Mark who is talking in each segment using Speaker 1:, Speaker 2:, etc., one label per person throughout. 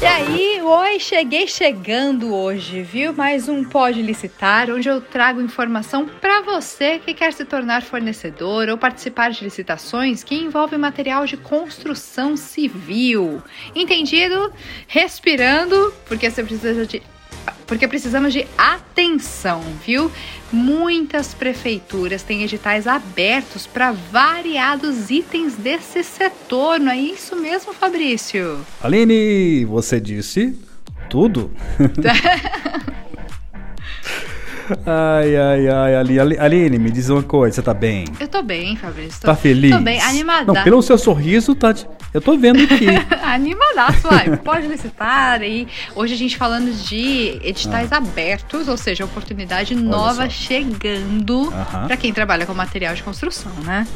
Speaker 1: E aí, oi, cheguei chegando hoje, viu? Mais um Pode Licitar, onde eu trago informação para você que quer se tornar fornecedor ou participar de licitações que envolvem material de construção civil. Entendido? Respirando, porque você precisa de porque precisamos de atenção, viu? Muitas prefeituras têm editais abertos para variados itens desse setor, não é isso mesmo, Fabrício?
Speaker 2: Aline, você disse tudo? Ai, ai, ai, Aline, Aline, me diz uma coisa, você tá bem?
Speaker 1: Eu tô bem, Fabrício. Tô,
Speaker 2: tá feliz?
Speaker 1: Tô bem, animada.
Speaker 2: Não, pelo seu sorriso, tá. Eu tô vendo aqui.
Speaker 1: Animadaço, vai. Pode licitar aí. Hoje a gente falando de editais ah. abertos, ou seja, oportunidade Olha nova só. chegando para quem trabalha com material de construção, né?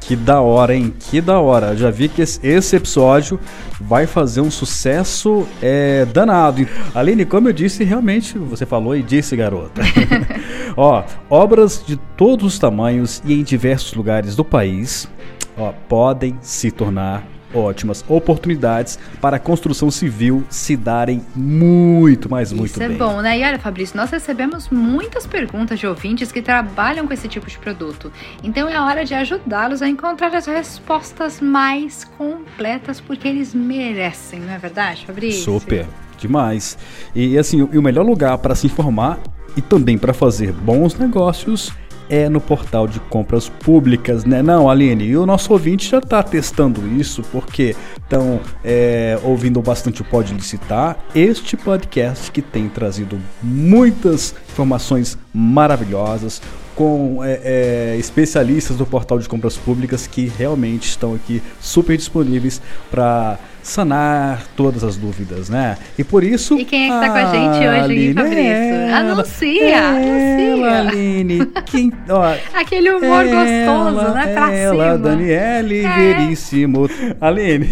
Speaker 2: Que da hora, hein? Que da hora. Já vi que esse episódio vai fazer um sucesso é, danado. Aline, como eu disse, realmente você falou e disse, garota. ó, obras de todos os tamanhos e em diversos lugares do país ó, podem se tornar ótimas oportunidades para a construção civil se darem muito, mas muito
Speaker 1: Isso é
Speaker 2: bem.
Speaker 1: Isso é bom, né? E olha, Fabrício, nós recebemos muitas perguntas de ouvintes que trabalham com esse tipo de produto. Então é hora de ajudá-los a encontrar as respostas mais completas, porque eles merecem, não é verdade, Fabrício?
Speaker 2: Super, demais. E assim, o melhor lugar para se informar e também para fazer bons negócios é no portal de compras públicas, né? Não, Aline, e o nosso ouvinte já está testando isso porque estão é, ouvindo bastante o Pode Licitar, este podcast que tem trazido muitas informações maravilhosas, com é, é, especialistas do portal de compras públicas que realmente estão aqui super disponíveis para sanar todas as dúvidas, né? E por isso.
Speaker 1: E quem é que está com a gente hoje, Aline, Fabrício? É ela, anuncia,
Speaker 2: ela, anuncia. Aline, quem,
Speaker 1: ó, Aquele humor ela, gostoso, né? Pra
Speaker 2: ela, cima. Daniele é. Veríssimo. Aline,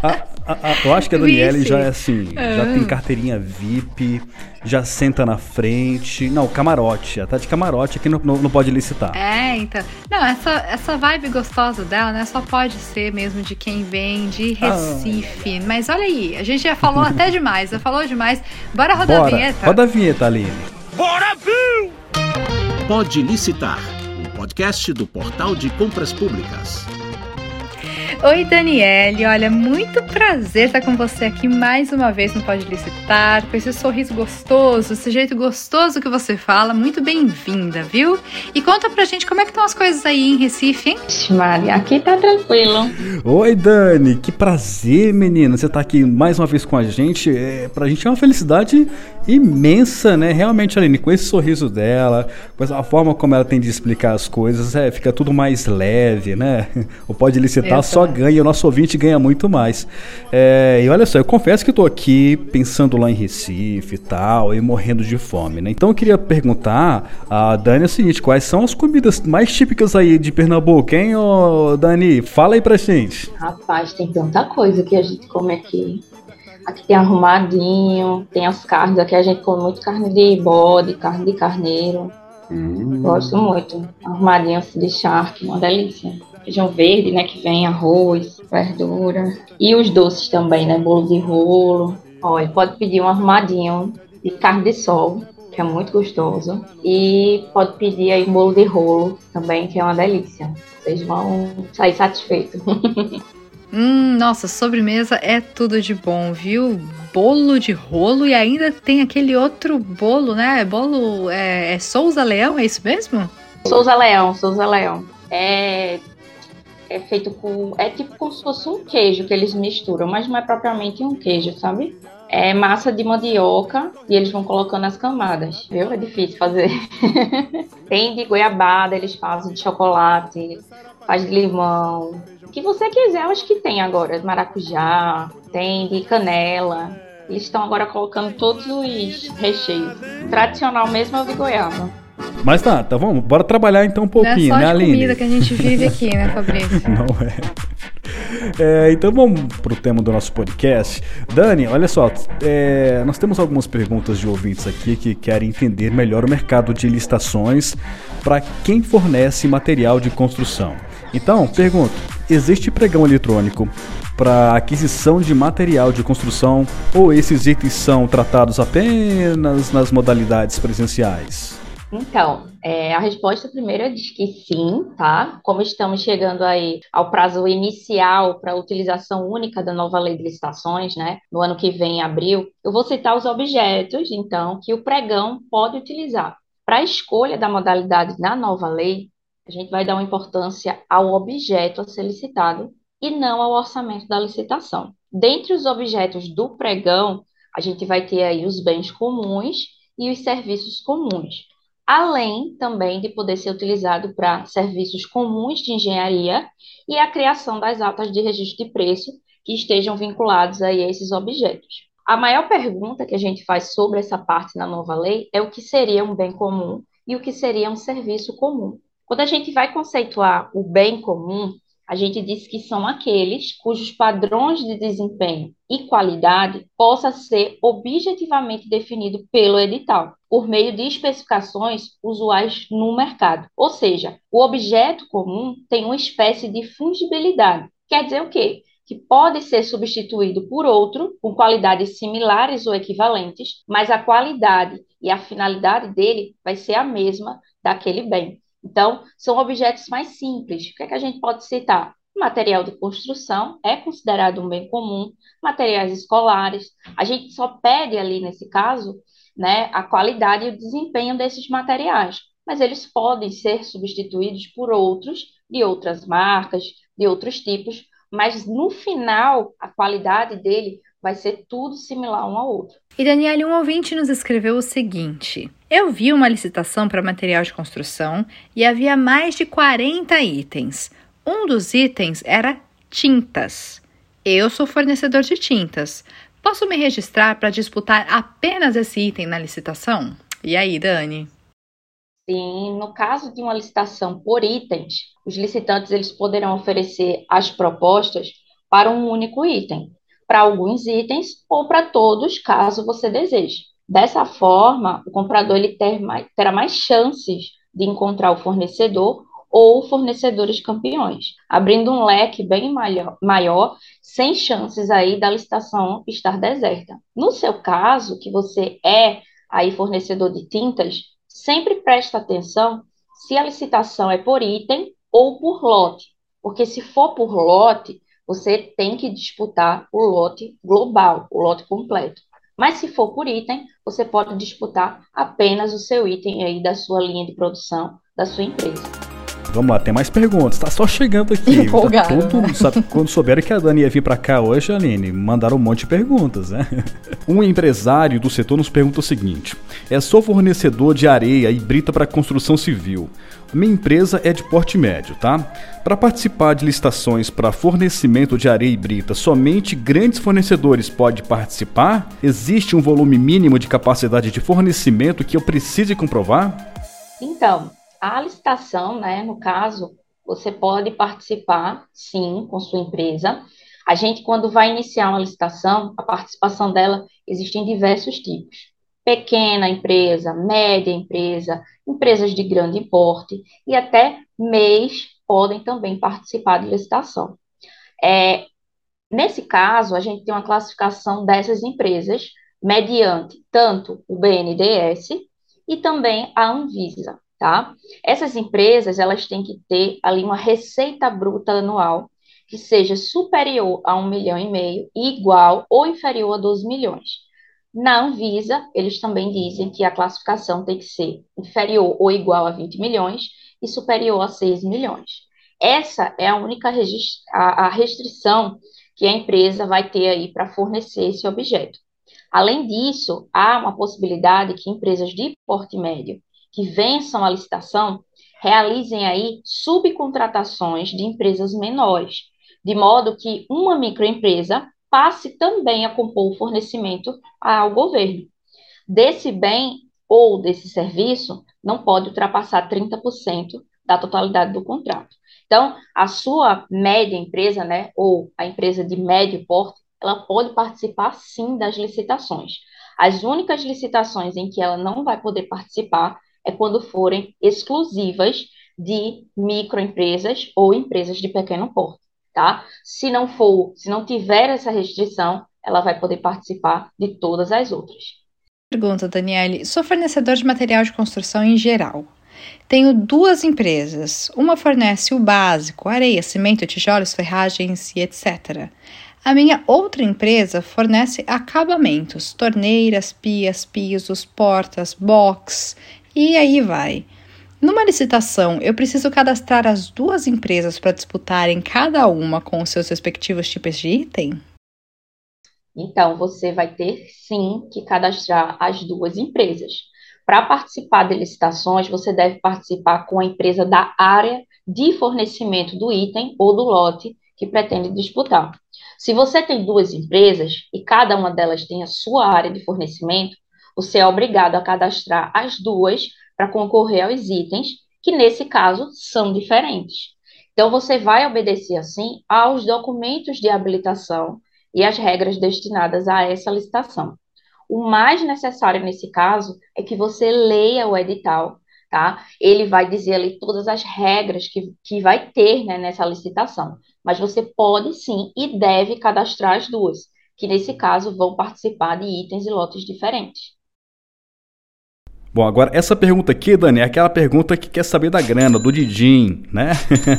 Speaker 2: a, a, a, eu acho que a Daniele já é assim, já tem carteirinha VIP já senta na frente. Não, camarote. Ela tá de camarote aqui no, no Pode Licitar.
Speaker 1: É, então. Não, essa, essa vibe gostosa dela, né? Só pode ser mesmo de quem vem de ah. Recife. Ah. Mas olha aí, a gente já falou até demais, já falou demais. Bora rodar Bora. a vinheta?
Speaker 2: Roda a vinheta, Aline. Bora,
Speaker 3: viu! Pode Licitar, o podcast do Portal de Compras Públicas.
Speaker 1: Oi, Daniele. Olha, muito prazer estar com você aqui mais uma vez no Pode Licitar, com esse sorriso gostoso, esse jeito gostoso que você fala. Muito bem-vinda, viu? E conta pra gente como é que estão as coisas aí em Recife, hein?
Speaker 4: Maria, aqui tá tranquilo.
Speaker 2: Oi, Dani. Que prazer, menina. Você tá aqui mais uma vez com a gente. É, pra gente é uma felicidade imensa, né? Realmente, Aline, com esse sorriso dela, com a forma como ela tem de explicar as coisas, é, fica tudo mais leve, né? O Pode Licitar Exato. só ganha, o nosso ouvinte ganha muito mais. É, e olha só, eu confesso que estou aqui pensando lá em Recife e tal, e morrendo de fome, né? Então eu queria perguntar a Dani o seguinte: quais são as comidas mais típicas aí de Pernambuco, hein, ô, Dani? Fala aí pra gente.
Speaker 4: Rapaz, tem tanta coisa que a gente come aqui. Aqui tem arrumadinho, tem as carnes. Aqui a gente come muito carne de bode, carne de carneiro. Hum. Gosto muito. Arrumadinho de charque, uma delícia feijão verde, né, que vem arroz, verdura. E os doces também, né, bolo de rolo. Olha, pode pedir um arrumadinho de carne de sol, que é muito gostoso. E pode pedir aí um bolo de rolo também, que é uma delícia. Vocês vão sair satisfeitos.
Speaker 1: Hum, nossa, sobremesa é tudo de bom, viu? Bolo de rolo e ainda tem aquele outro bolo, né? Bolo é, é Souza Leão, é isso mesmo?
Speaker 4: Souza Leão, Souza Leão. É é feito com. É tipo como se fosse um queijo que eles misturam, mas não é propriamente um queijo, sabe? É massa de mandioca e eles vão colocando as camadas, viu? É difícil fazer. Tem de goiabada, eles fazem de chocolate, faz de limão. O que você quiser, acho que tem agora. Maracujá, tem de canela. Eles estão agora colocando todos os recheios. Tradicional mesmo é o de goiaba.
Speaker 2: Mas tá, tá, vamos, bora trabalhar então um pouquinho,
Speaker 1: Não é
Speaker 2: só
Speaker 1: né,
Speaker 2: Aline?
Speaker 1: comida que a gente vive aqui, né, Fabrício?
Speaker 2: Não é. É, então vamos pro tema do nosso podcast. Dani, olha só, é, nós temos algumas perguntas de ouvintes aqui que querem entender melhor o mercado de licitações para quem fornece material de construção. Então, pergunto, existe pregão eletrônico para aquisição de material de construção ou esses itens são tratados apenas nas modalidades presenciais?
Speaker 4: Então, é, a resposta primeira diz que sim, tá? Como estamos chegando aí ao prazo inicial para a utilização única da nova lei de licitações, né? No ano que vem, em abril, eu vou citar os objetos, então, que o pregão pode utilizar. Para a escolha da modalidade na nova lei, a gente vai dar uma importância ao objeto a ser licitado e não ao orçamento da licitação. Dentre os objetos do pregão, a gente vai ter aí os bens comuns e os serviços comuns além também de poder ser utilizado para serviços comuns de engenharia e a criação das atas de registro de preço que estejam vinculados a esses objetos. A maior pergunta que a gente faz sobre essa parte na nova lei é o que seria um bem comum e o que seria um serviço comum. Quando a gente vai conceituar o bem comum, a gente diz que são aqueles cujos padrões de desempenho e qualidade possa ser objetivamente definido pelo edital, por meio de especificações usuais no mercado. Ou seja, o objeto comum tem uma espécie de fungibilidade. Quer dizer o quê? que pode ser substituído por outro com qualidades similares ou equivalentes, mas a qualidade e a finalidade dele vai ser a mesma daquele bem. Então, são objetos mais simples. O que, é que a gente pode citar? Material de construção é considerado um bem comum, materiais escolares. A gente só pede ali, nesse caso, né, a qualidade e o desempenho desses materiais, mas eles podem ser substituídos por outros, de outras marcas, de outros tipos, mas no final, a qualidade dele vai ser tudo similar um ao outro.
Speaker 1: E Daniele, um ouvinte nos escreveu o seguinte: Eu vi uma licitação para material de construção e havia mais de 40 itens. Um dos itens era tintas. Eu sou fornecedor de tintas. Posso me registrar para disputar apenas esse item na licitação? E aí, Dani?
Speaker 4: Sim, no caso de uma licitação por itens, os licitantes eles poderão oferecer as propostas para um único item para alguns itens ou para todos, caso você deseje. Dessa forma, o comprador ele ter mais, terá mais chances de encontrar o fornecedor ou fornecedores campeões, abrindo um leque bem maior, sem chances aí da licitação estar deserta. No seu caso, que você é aí fornecedor de tintas, sempre presta atenção se a licitação é por item ou por lote, porque se for por lote, você tem que disputar o lote global, o lote completo. Mas se for por item, você pode disputar apenas o seu item aí da sua linha de produção da sua empresa.
Speaker 2: Vamos lá, tem mais perguntas. Tá só chegando aqui. Tá todo, sabe, quando souberam que a Dani ia vir para cá hoje, Aline, mandaram um monte de perguntas, né? Um empresário do setor nos pergunta o seguinte: É sou fornecedor de areia e brita para construção civil. Minha empresa é de porte médio, tá? Para participar de licitações para fornecimento de areia e brita, somente grandes fornecedores podem participar? Existe um volume mínimo de capacidade de fornecimento que eu precise comprovar?
Speaker 4: Então, a licitação, né, no caso, você pode participar, sim, com sua empresa. A gente, quando vai iniciar uma licitação, a participação dela existe em diversos tipos pequena empresa, média empresa, empresas de grande porte e até MEIs podem também participar de licitação. É, nesse caso, a gente tem uma classificação dessas empresas mediante tanto o BNDES e também a Anvisa, tá? Essas empresas, elas têm que ter ali uma receita bruta anual que seja superior a um milhão e meio igual ou inferior a 12 milhões. Na Anvisa, eles também dizem que a classificação tem que ser inferior ou igual a 20 milhões e superior a 6 milhões. Essa é a única a restrição que a empresa vai ter aí para fornecer esse objeto. Além disso, há uma possibilidade que empresas de porte médio que vençam a licitação realizem aí subcontratações de empresas menores, de modo que uma microempresa passe também a compor o fornecimento ao governo. Desse bem ou desse serviço não pode ultrapassar 30% da totalidade do contrato. Então, a sua média empresa, né, ou a empresa de médio porte, ela pode participar sim das licitações. As únicas licitações em que ela não vai poder participar é quando forem exclusivas de microempresas ou empresas de pequeno porte. tá? Se não for, se não tiver essa restrição, ela vai poder participar de todas as outras.
Speaker 1: Pergunta, Daniele. Sou fornecedor de material de construção em geral. Tenho duas empresas. Uma fornece o básico, areia, cimento, tijolos, ferragens e etc. A minha outra empresa fornece acabamentos, torneiras, pias, pisos, portas, box e aí vai. Numa licitação, eu preciso cadastrar as duas empresas para disputarem cada uma com os seus respectivos tipos de item?
Speaker 4: Então, você vai ter sim que cadastrar as duas empresas. Para participar de licitações, você deve participar com a empresa da área de fornecimento do item ou do lote que pretende disputar. Se você tem duas empresas e cada uma delas tem a sua área de fornecimento, você é obrigado a cadastrar as duas para concorrer aos itens, que nesse caso são diferentes. Então, você vai obedecer, assim, aos documentos de habilitação e às regras destinadas a essa licitação. O mais necessário nesse caso é que você leia o edital, tá? Ele vai dizer ali todas as regras que, que vai ter né, nessa licitação. Mas você pode sim e deve cadastrar as duas, que nesse caso vão participar de itens e lotes diferentes.
Speaker 2: Bom, agora essa pergunta aqui, Dani, é aquela pergunta que quer saber da grana, do Didim, né?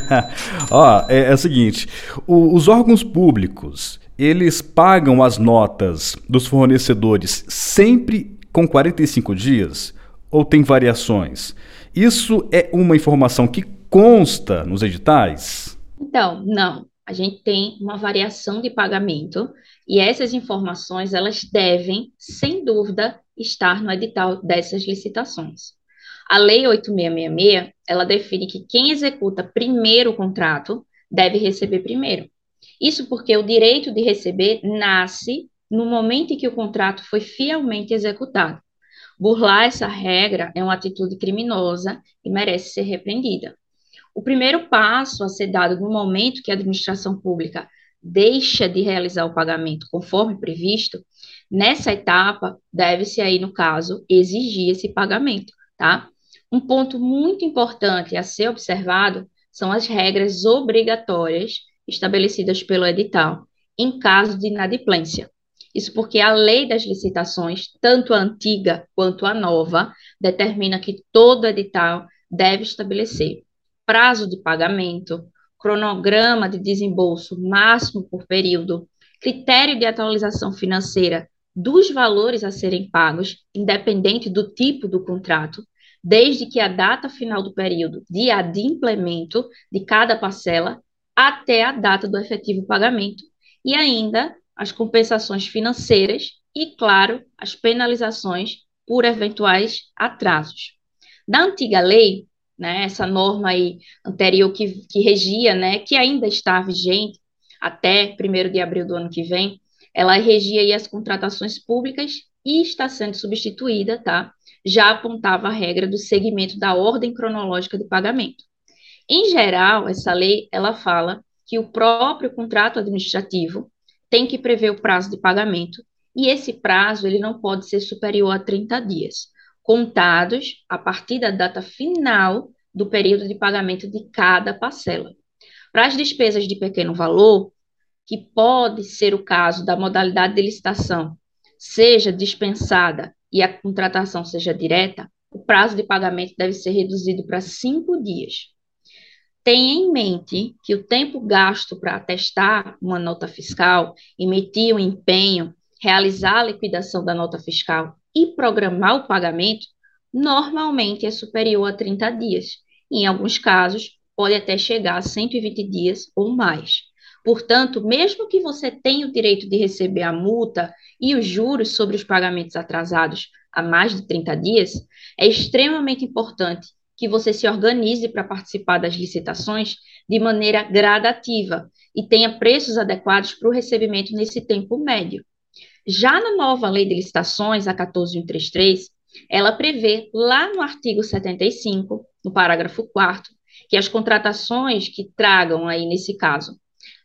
Speaker 2: Ó, é, é, o seguinte: o, os órgãos públicos eles pagam as notas dos fornecedores sempre com 45 dias ou tem variações? Isso é uma informação que consta nos editais?
Speaker 4: Então, não. A gente tem uma variação de pagamento e essas informações elas devem, sem dúvida, estar no edital dessas licitações. A Lei 8666, ela define que quem executa primeiro o contrato deve receber primeiro. Isso porque o direito de receber nasce no momento em que o contrato foi fielmente executado. Burlar essa regra é uma atitude criminosa e merece ser repreendida. O primeiro passo a ser dado no momento que a administração pública deixa de realizar o pagamento conforme previsto Nessa etapa, deve-se aí, no caso, exigir esse pagamento, tá? Um ponto muito importante a ser observado são as regras obrigatórias estabelecidas pelo edital em caso de inadimplência. Isso porque a lei das licitações, tanto a antiga quanto a nova, determina que todo edital deve estabelecer prazo de pagamento, cronograma de desembolso máximo por período, critério de atualização financeira dos valores a serem pagos, independente do tipo do contrato, desde que a data final do período de adimplemento de cada parcela até a data do efetivo pagamento, e ainda as compensações financeiras e, claro, as penalizações por eventuais atrasos. Da antiga lei, né, essa norma aí anterior que, que regia, né, que ainda está vigente até 1 de abril do ano que vem, ela regia aí as contratações públicas e está sendo substituída, tá? Já apontava a regra do segmento da ordem cronológica de pagamento. Em geral, essa lei, ela fala que o próprio contrato administrativo tem que prever o prazo de pagamento e esse prazo ele não pode ser superior a 30 dias, contados a partir da data final do período de pagamento de cada parcela. Para as despesas de pequeno valor, que pode ser o caso da modalidade de licitação seja dispensada e a contratação seja direta, o prazo de pagamento deve ser reduzido para cinco dias. Tenha em mente que o tempo gasto para atestar uma nota fiscal, emitir um empenho, realizar a liquidação da nota fiscal e programar o pagamento normalmente é superior a 30 dias. Em alguns casos, pode até chegar a 120 dias ou mais. Portanto, mesmo que você tenha o direito de receber a multa e os juros sobre os pagamentos atrasados há mais de 30 dias, é extremamente importante que você se organize para participar das licitações de maneira gradativa e tenha preços adequados para o recebimento nesse tempo médio. Já na nova lei de licitações, a 14133, ela prevê lá no artigo 75, no parágrafo 4 que as contratações que tragam aí nesse caso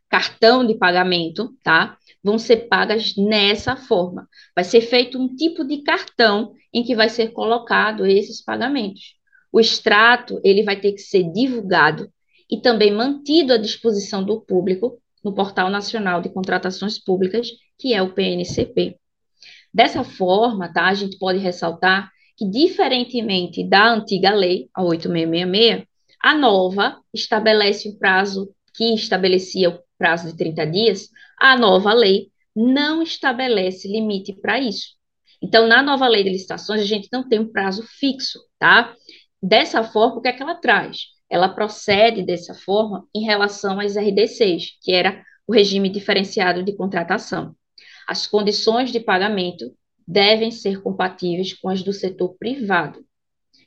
Speaker 4: cartão de pagamento, tá? Vão ser pagas nessa forma. Vai ser feito um tipo de cartão em que vai ser colocado esses pagamentos. O extrato, ele vai ter que ser divulgado e também mantido à disposição do público no Portal Nacional de Contratações Públicas, que é o PNCP. Dessa forma, tá, a gente pode ressaltar que, diferentemente da antiga lei, a 8666, a nova estabelece o prazo que estabelecia o prazo de 30 dias, a nova lei não estabelece limite para isso. Então, na nova lei de licitações, a gente não tem um prazo fixo, tá? Dessa forma, o que é que ela traz? Ela procede dessa forma em relação às RD6, que era o regime diferenciado de contratação. As condições de pagamento devem ser compatíveis com as do setor privado.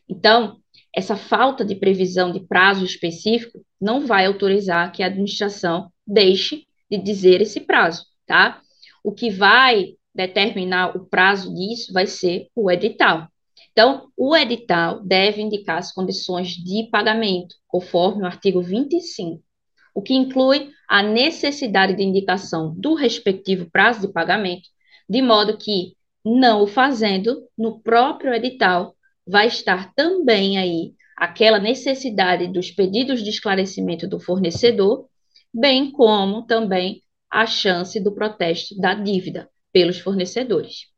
Speaker 4: Então, essa falta de previsão de prazo específico não vai autorizar que a administração deixe de dizer esse prazo, tá? O que vai determinar o prazo disso vai ser o edital. Então, o edital deve indicar as condições de pagamento, conforme o artigo 25, o que inclui a necessidade de indicação do respectivo prazo de pagamento, de modo que, não o fazendo, no próprio edital vai estar também aí aquela necessidade dos pedidos de esclarecimento do fornecedor, bem como também a chance do protesto da dívida pelos fornecedores.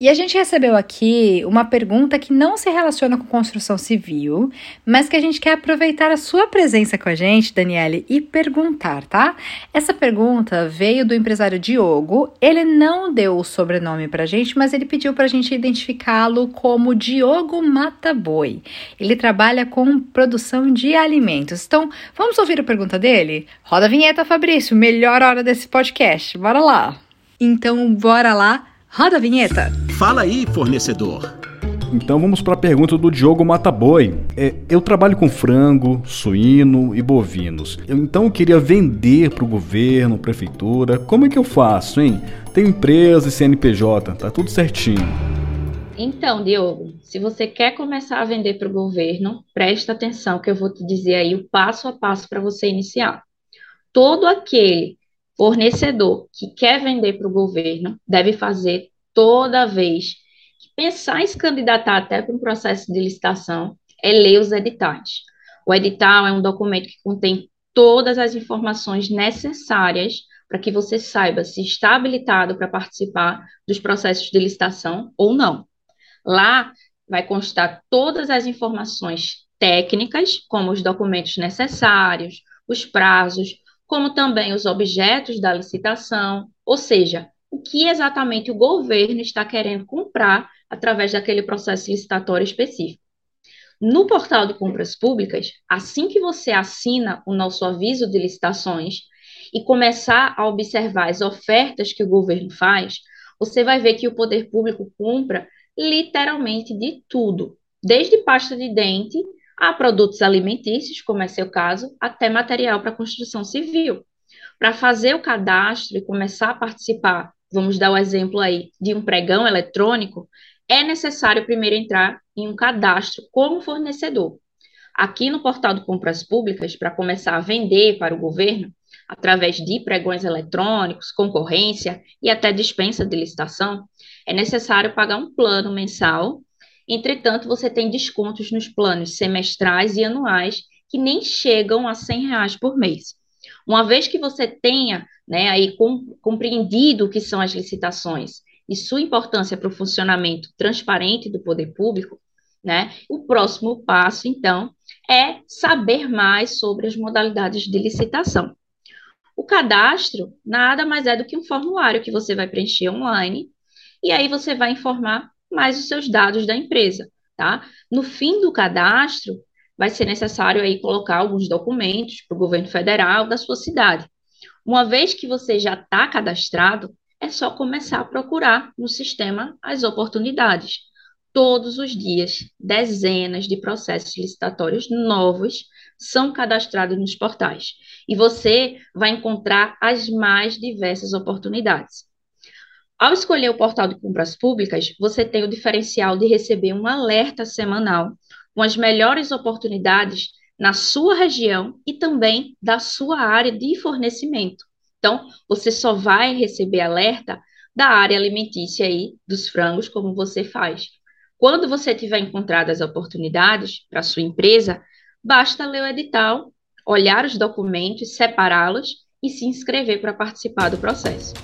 Speaker 1: E a gente recebeu aqui uma pergunta que não se relaciona com construção civil, mas que a gente quer aproveitar a sua presença com a gente, Daniele, e perguntar, tá? Essa pergunta veio do empresário Diogo. Ele não deu o sobrenome pra gente, mas ele pediu pra gente identificá-lo como Diogo Mataboi. Ele trabalha com produção de alimentos. Então, vamos ouvir a pergunta dele? Roda a vinheta, Fabrício, melhor hora desse podcast. Bora lá. Então, bora lá Roda a vinheta.
Speaker 3: Fala aí, fornecedor.
Speaker 2: Então vamos para a pergunta do Diogo Mataboi. É, eu trabalho com frango, suíno e bovinos. Eu, então eu queria vender para o governo, prefeitura. Como é que eu faço, hein? Tem empresa e CNPJ, tá tudo certinho.
Speaker 4: Então, Diogo, se você quer começar a vender para o governo, presta atenção que eu vou te dizer aí o passo a passo para você iniciar. Todo aquele fornecedor que quer vender para o governo deve fazer toda vez que pensar em se candidatar até para um processo de licitação é ler os editais. O edital é um documento que contém todas as informações necessárias para que você saiba se está habilitado para participar dos processos de licitação ou não. Lá vai constar todas as informações técnicas, como os documentos necessários, os prazos, como também os objetos da licitação, ou seja, o que exatamente o governo está querendo comprar através daquele processo licitatório específico. No portal de compras públicas, assim que você assina o nosso aviso de licitações e começar a observar as ofertas que o governo faz, você vai ver que o poder público compra literalmente de tudo, desde pasta de dente a produtos alimentícios, como é seu caso, até material para construção civil. Para fazer o cadastro e começar a participar, vamos dar o exemplo aí de um pregão eletrônico, é necessário primeiro entrar em um cadastro como fornecedor. Aqui no portal de compras públicas, para começar a vender para o governo, através de pregões eletrônicos, concorrência e até dispensa de licitação, é necessário pagar um plano mensal Entretanto, você tem descontos nos planos semestrais e anuais que nem chegam a 100 reais por mês. Uma vez que você tenha né, aí compreendido o que são as licitações e sua importância para o funcionamento transparente do poder público, né, o próximo passo, então, é saber mais sobre as modalidades de licitação. O cadastro nada mais é do que um formulário que você vai preencher online, e aí você vai informar mais os seus dados da empresa, tá? No fim do cadastro, vai ser necessário aí colocar alguns documentos para o governo federal da sua cidade. Uma vez que você já está cadastrado, é só começar a procurar no sistema as oportunidades. Todos os dias, dezenas de processos licitatórios novos são cadastrados nos portais e você vai encontrar as mais diversas oportunidades. Ao escolher o portal de compras públicas, você tem o diferencial de receber um alerta semanal com as melhores oportunidades na sua região e também da sua área de fornecimento. Então, você só vai receber alerta da área alimentícia aí dos frangos, como você faz. Quando você tiver encontrado as oportunidades para sua empresa, basta ler o edital, olhar os documentos, separá-los e se inscrever para participar do processo.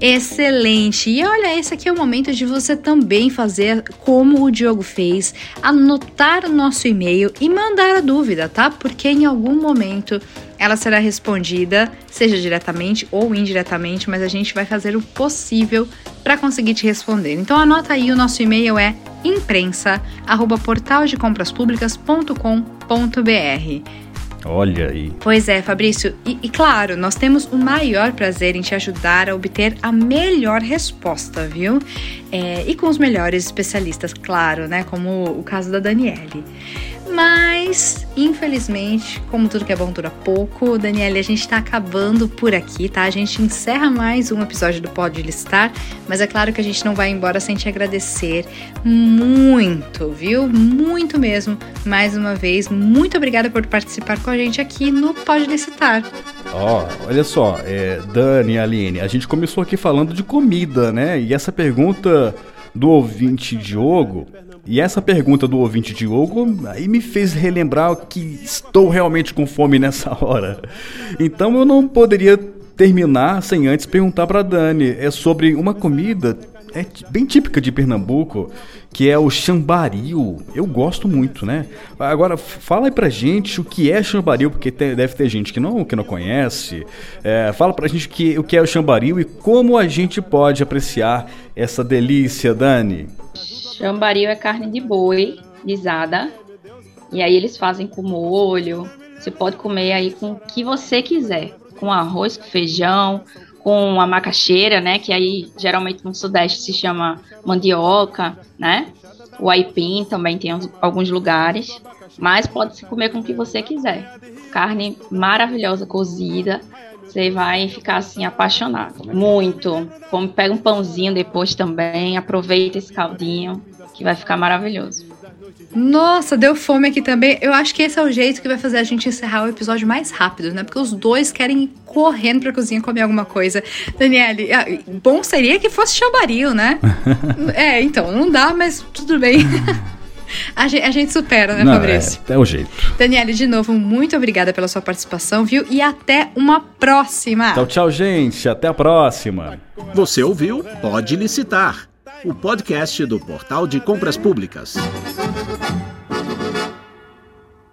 Speaker 1: Excelente! E olha, esse aqui é o momento de você também fazer como o Diogo fez, anotar o nosso e-mail e mandar a dúvida, tá? Porque em algum momento ela será respondida, seja diretamente ou indiretamente, mas a gente vai fazer o possível para conseguir te responder. Então anota aí, o nosso e-mail é imprensa@portaldecompraspublicas.com.br.
Speaker 2: Olha aí.
Speaker 1: Pois é, Fabrício. E, e, claro, nós temos o maior prazer em te ajudar a obter a melhor resposta, viu? É, e com os melhores especialistas, claro, né? Como o caso da Daniele. Mas, infelizmente, como tudo que é bom dura pouco, Daniela, a gente tá acabando por aqui, tá? A gente encerra mais um episódio do Pode Listar, mas é claro que a gente não vai embora sem te agradecer muito, viu? Muito mesmo. Mais uma vez, muito obrigada por participar com a gente aqui no Pode Licitar.
Speaker 2: Ó, oh, olha só, é, Dani Aline, a gente começou aqui falando de comida, né? E essa pergunta do ouvinte Diogo e essa pergunta do ouvinte Diogo aí me fez relembrar que estou realmente com fome nessa hora. Então eu não poderia terminar sem antes perguntar para Dani é sobre uma comida é bem típica de Pernambuco, que é o chambaril. Eu gosto muito, né? Agora, fala aí pra gente o que é chambaril, porque tem, deve ter gente que não, que não conhece. É, fala pra gente que, o que é o chambaril e como a gente pode apreciar essa delícia, Dani.
Speaker 4: Chambaril é carne de boi guisada. E aí eles fazem com molho. Você pode comer aí com o que você quiser. Com arroz, com feijão, com a macaxeira, né? Que aí geralmente no Sudeste se chama mandioca, né? O aipim também tem alguns lugares. Mas pode se comer com o que você quiser. Carne maravilhosa cozida. Você vai ficar assim apaixonado. Muito. Como pega um pãozinho depois também, aproveita esse caldinho que vai ficar maravilhoso.
Speaker 1: Nossa, deu fome aqui também. Eu acho que esse é o jeito que vai fazer a gente encerrar o episódio mais rápido, né? Porque os dois querem ir correndo pra cozinha comer alguma coisa. Daniele, ah, bom seria que fosse chambaril, né? é, então, não dá, mas tudo bem. A gente, a gente, supera, né, Não, Fabrício?
Speaker 2: É, é o jeito.
Speaker 1: Daniele, de novo, muito obrigada pela sua participação, viu? E até uma próxima.
Speaker 2: Tchau, tchau, gente. Até a próxima.
Speaker 3: Você ouviu? Pode licitar o podcast do Portal de Compras Públicas.